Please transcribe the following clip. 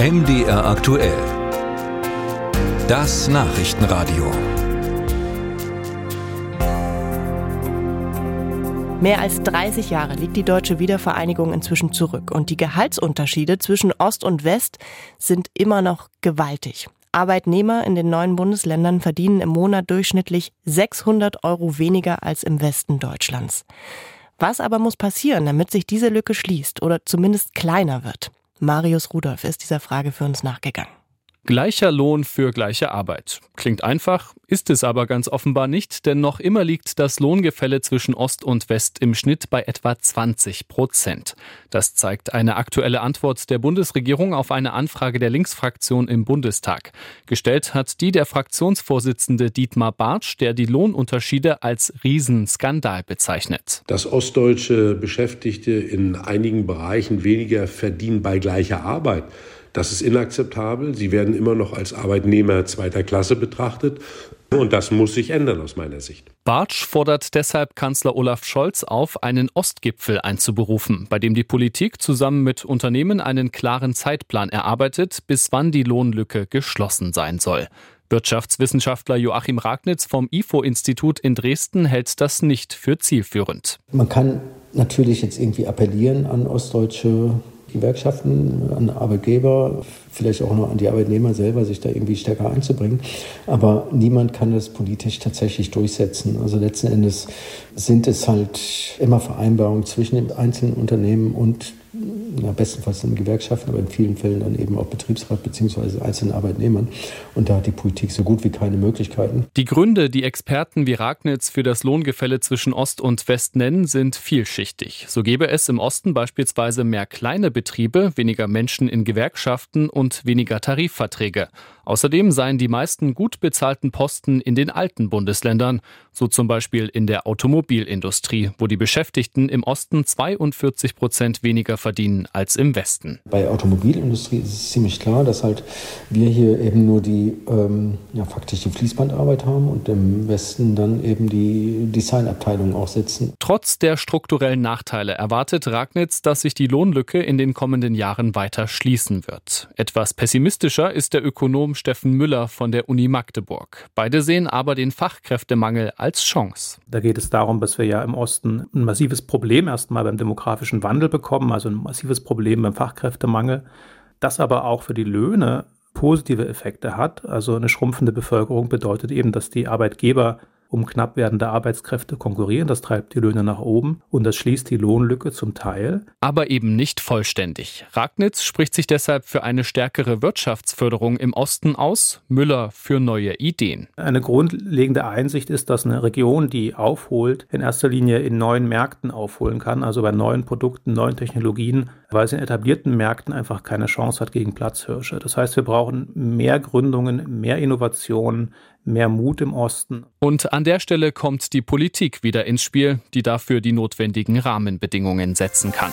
MDR aktuell. Das Nachrichtenradio. Mehr als 30 Jahre liegt die deutsche Wiedervereinigung inzwischen zurück und die Gehaltsunterschiede zwischen Ost und West sind immer noch gewaltig. Arbeitnehmer in den neuen Bundesländern verdienen im Monat durchschnittlich 600 Euro weniger als im Westen Deutschlands. Was aber muss passieren, damit sich diese Lücke schließt oder zumindest kleiner wird? Marius Rudolph ist dieser Frage für uns nachgegangen. Gleicher Lohn für gleiche Arbeit. Klingt einfach, ist es aber ganz offenbar nicht, denn noch immer liegt das Lohngefälle zwischen Ost und West im Schnitt bei etwa 20 Prozent. Das zeigt eine aktuelle Antwort der Bundesregierung auf eine Anfrage der Linksfraktion im Bundestag. Gestellt hat die der Fraktionsvorsitzende Dietmar Bartsch, der die Lohnunterschiede als Riesenskandal bezeichnet. Dass ostdeutsche Beschäftigte in einigen Bereichen weniger verdienen bei gleicher Arbeit, das ist inakzeptabel. Sie werden immer noch als Arbeitnehmer zweiter Klasse betrachtet. Und das muss sich ändern aus meiner Sicht. Bartsch fordert deshalb Kanzler Olaf Scholz auf, einen Ostgipfel einzuberufen, bei dem die Politik zusammen mit Unternehmen einen klaren Zeitplan erarbeitet, bis wann die Lohnlücke geschlossen sein soll. Wirtschaftswissenschaftler Joachim Ragnitz vom IFO-Institut in Dresden hält das nicht für zielführend. Man kann natürlich jetzt irgendwie appellieren an ostdeutsche Gewerkschaften, an Arbeitgeber, vielleicht auch noch an die Arbeitnehmer selber, sich da irgendwie stärker einzubringen. Aber niemand kann das politisch tatsächlich durchsetzen. Also letzten Endes sind es halt immer Vereinbarungen zwischen den einzelnen Unternehmen und na, bestenfalls in Gewerkschaften, aber in vielen Fällen dann eben auch Betriebsrat bzw. einzelnen Arbeitnehmern. Und da hat die Politik so gut wie keine Möglichkeiten. Die Gründe, die Experten wie Ragnitz für das Lohngefälle zwischen Ost und West nennen, sind vielschichtig. So gäbe es im Osten beispielsweise mehr kleine Betriebe, weniger Menschen in Gewerkschaften und weniger Tarifverträge. Außerdem seien die meisten gut bezahlten Posten in den alten Bundesländern, so zum Beispiel in der Automobilindustrie, wo die Beschäftigten im Osten 42 Prozent weniger verdienen als im Westen. Bei Automobilindustrie ist es ziemlich klar, dass halt wir hier eben nur die ähm, ja, faktisch die Fließbandarbeit haben und im Westen dann eben die Designabteilung auch sitzen. Trotz der strukturellen Nachteile erwartet Ragnitz, dass sich die Lohnlücke in den kommenden Jahren weiter schließen wird. Etwas pessimistischer ist der Ökonom Steffen Müller von der Uni Magdeburg. Beide sehen aber den Fachkräftemangel als Chance. Da geht es darum, dass wir ja im Osten ein massives Problem erstmal beim demografischen Wandel bekommen, also ein massives Problem beim Fachkräftemangel, das aber auch für die Löhne positive Effekte hat. Also eine schrumpfende Bevölkerung bedeutet eben, dass die Arbeitgeber um knapp werdende Arbeitskräfte konkurrieren. Das treibt die Löhne nach oben und das schließt die Lohnlücke zum Teil. Aber eben nicht vollständig. Ragnitz spricht sich deshalb für eine stärkere Wirtschaftsförderung im Osten aus, Müller für neue Ideen. Eine grundlegende Einsicht ist, dass eine Region, die aufholt, in erster Linie in neuen Märkten aufholen kann, also bei neuen Produkten, neuen Technologien, weil es in etablierten Märkten einfach keine Chance hat gegen Platzhirsche. Das heißt, wir brauchen mehr Gründungen, mehr Innovationen, mehr Mut im Osten. Und an der Stelle kommt die Politik wieder ins Spiel, die dafür die notwendigen Rahmenbedingungen setzen kann.